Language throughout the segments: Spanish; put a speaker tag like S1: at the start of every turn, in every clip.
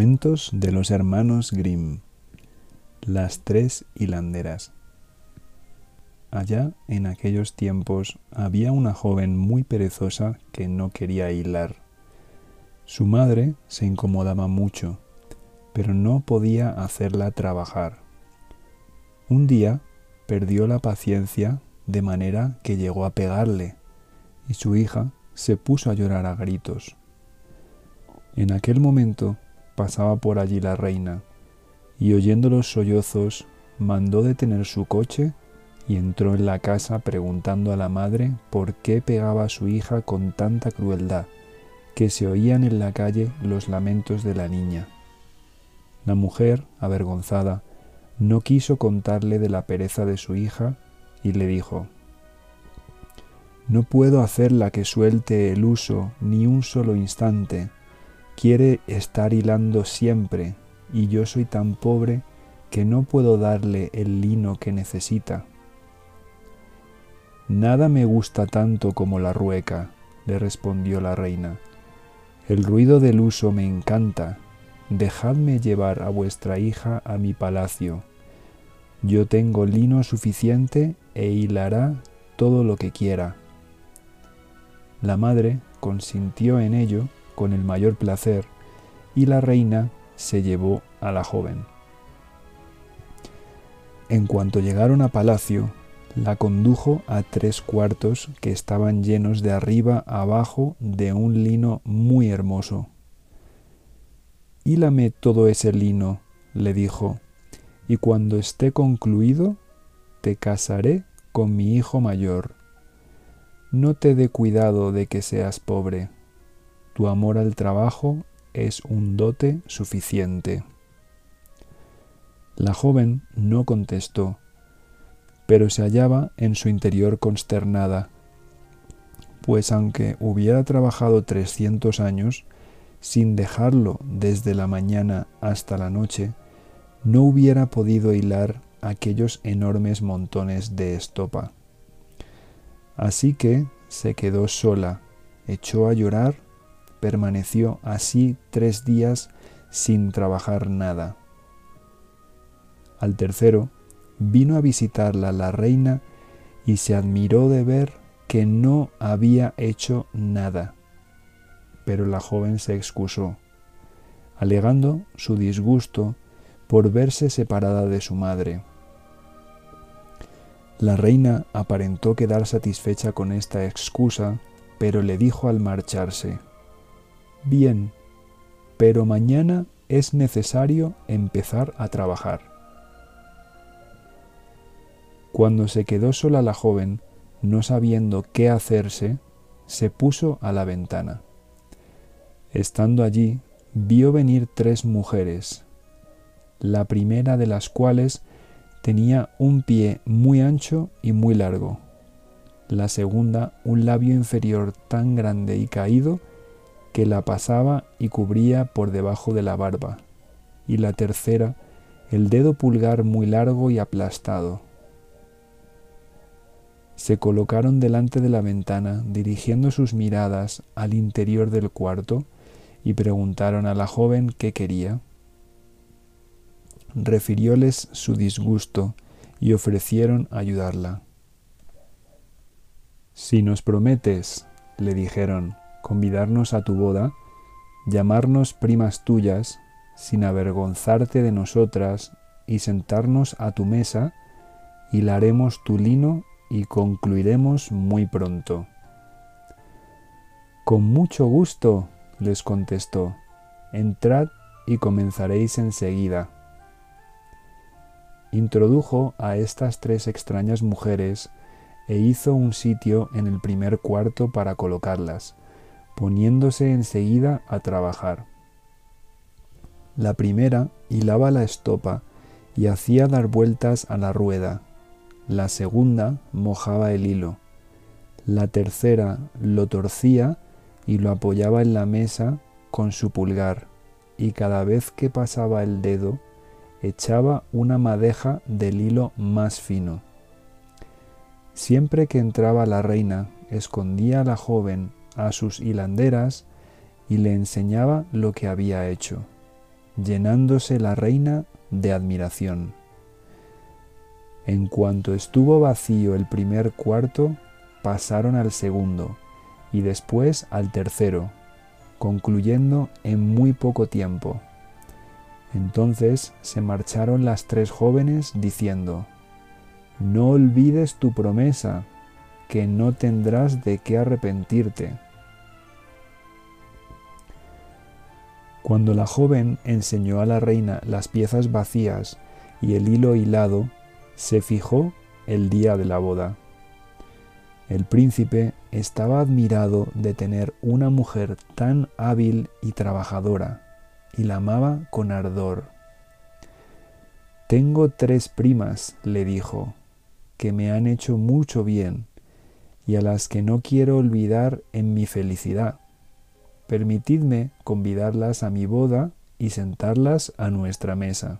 S1: Cuentos de los hermanos Grimm. Las tres hilanderas. Allá en aquellos tiempos había una joven muy perezosa que no quería hilar. Su madre se incomodaba mucho, pero no podía hacerla trabajar. Un día perdió la paciencia de manera que llegó a pegarle, y su hija se puso a llorar a gritos. En aquel momento pasaba por allí la reina, y oyendo los sollozos, mandó detener su coche y entró en la casa preguntando a la madre por qué pegaba a su hija con tanta crueldad, que se oían en la calle los lamentos de la niña. La mujer, avergonzada, no quiso contarle de la pereza de su hija y le dijo, No puedo hacerla que suelte el uso ni un solo instante, quiere estar hilando siempre y yo soy tan pobre que no puedo darle el lino que necesita. Nada me gusta tanto como la rueca, le respondió la reina. El ruido del uso me encanta. Dejadme llevar a vuestra hija a mi palacio. Yo tengo lino suficiente e hilará todo lo que quiera. La madre consintió en ello con el mayor placer, y la reina se llevó a la joven. En cuanto llegaron a palacio, la condujo a tres cuartos que estaban llenos de arriba abajo de un lino muy hermoso. Hílame todo ese lino, le dijo, y cuando esté concluido, te casaré con mi hijo mayor. No te dé cuidado de que seas pobre tu amor al trabajo es un dote suficiente. La joven no contestó, pero se hallaba en su interior consternada, pues aunque hubiera trabajado trescientos años, sin dejarlo desde la mañana hasta la noche, no hubiera podido hilar aquellos enormes montones de estopa. Así que se quedó sola, echó a llorar permaneció así tres días sin trabajar nada. Al tercero, vino a visitarla la reina y se admiró de ver que no había hecho nada. Pero la joven se excusó, alegando su disgusto por verse separada de su madre. La reina aparentó quedar satisfecha con esta excusa, pero le dijo al marcharse, Bien, pero mañana es necesario empezar a trabajar. Cuando se quedó sola la joven, no sabiendo qué hacerse, se puso a la ventana. Estando allí, vio venir tres mujeres, la primera de las cuales tenía un pie muy ancho y muy largo, la segunda un labio inferior tan grande y caído que la pasaba y cubría por debajo de la barba, y la tercera el dedo pulgar muy largo y aplastado. Se colocaron delante de la ventana, dirigiendo sus miradas al interior del cuarto, y preguntaron a la joven qué quería. Refirióles su disgusto y ofrecieron ayudarla. Si nos prometes, le dijeron, convidarnos a tu boda, llamarnos primas tuyas, sin avergonzarte de nosotras, y sentarnos a tu mesa, hilaremos tu lino y concluiremos muy pronto. Con mucho gusto, les contestó, entrad y comenzaréis enseguida. Introdujo a estas tres extrañas mujeres e hizo un sitio en el primer cuarto para colocarlas, poniéndose enseguida a trabajar. La primera hilaba la estopa y hacía dar vueltas a la rueda. La segunda mojaba el hilo. La tercera lo torcía y lo apoyaba en la mesa con su pulgar, y cada vez que pasaba el dedo echaba una madeja del hilo más fino. Siempre que entraba la reina, escondía a la joven a sus hilanderas y le enseñaba lo que había hecho. llenándose la reina de admiración. En cuanto estuvo vacío el primer cuarto, pasaron al segundo y después al tercero, concluyendo en muy poco tiempo. Entonces se marcharon las tres jóvenes diciendo, No olvides tu promesa, que no tendrás de qué arrepentirte. Cuando la joven enseñó a la reina las piezas vacías y el hilo hilado, se fijó el día de la boda. El príncipe estaba admirado de tener una mujer tan hábil y trabajadora, y la amaba con ardor. Tengo tres primas, le dijo, que me han hecho mucho bien, y a las que no quiero olvidar en mi felicidad. Permitidme convidarlas a mi boda y sentarlas a nuestra mesa.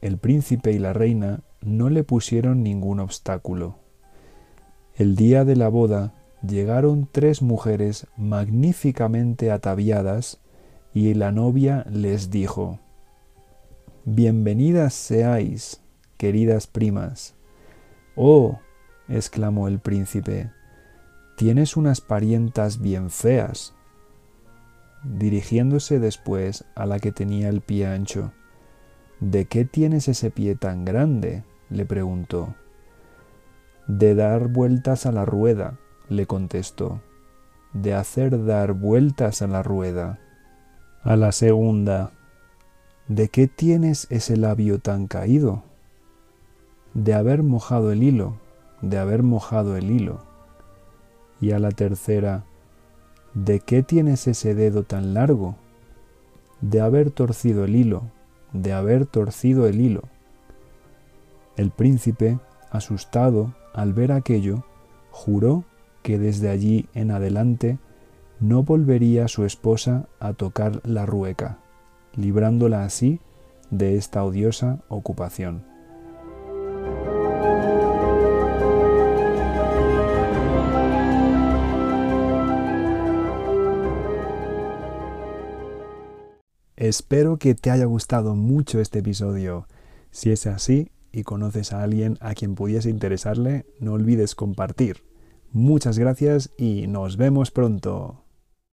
S1: El príncipe y la reina no le pusieron ningún obstáculo. El día de la boda llegaron tres mujeres magníficamente ataviadas y la novia les dijo, Bienvenidas seáis, queridas primas. Oh, exclamó el príncipe, tienes unas parientas bien feas. Dirigiéndose después a la que tenía el pie ancho, ¿De qué tienes ese pie tan grande? le preguntó. De dar vueltas a la rueda, le contestó. De hacer dar vueltas a la rueda. A la segunda, ¿de qué tienes ese labio tan caído? De haber mojado el hilo, de haber mojado el hilo. Y a la tercera, ¿de qué tienes ese dedo tan largo? De haber torcido el hilo, de haber torcido el hilo. El príncipe, asustado al ver aquello, juró que desde allí en adelante no volvería su esposa a tocar la rueca, librándola así de esta odiosa ocupación. Espero que te haya gustado mucho este episodio. Si es así y conoces a alguien a quien pudiese interesarle, no olvides compartir. Muchas gracias y nos vemos pronto.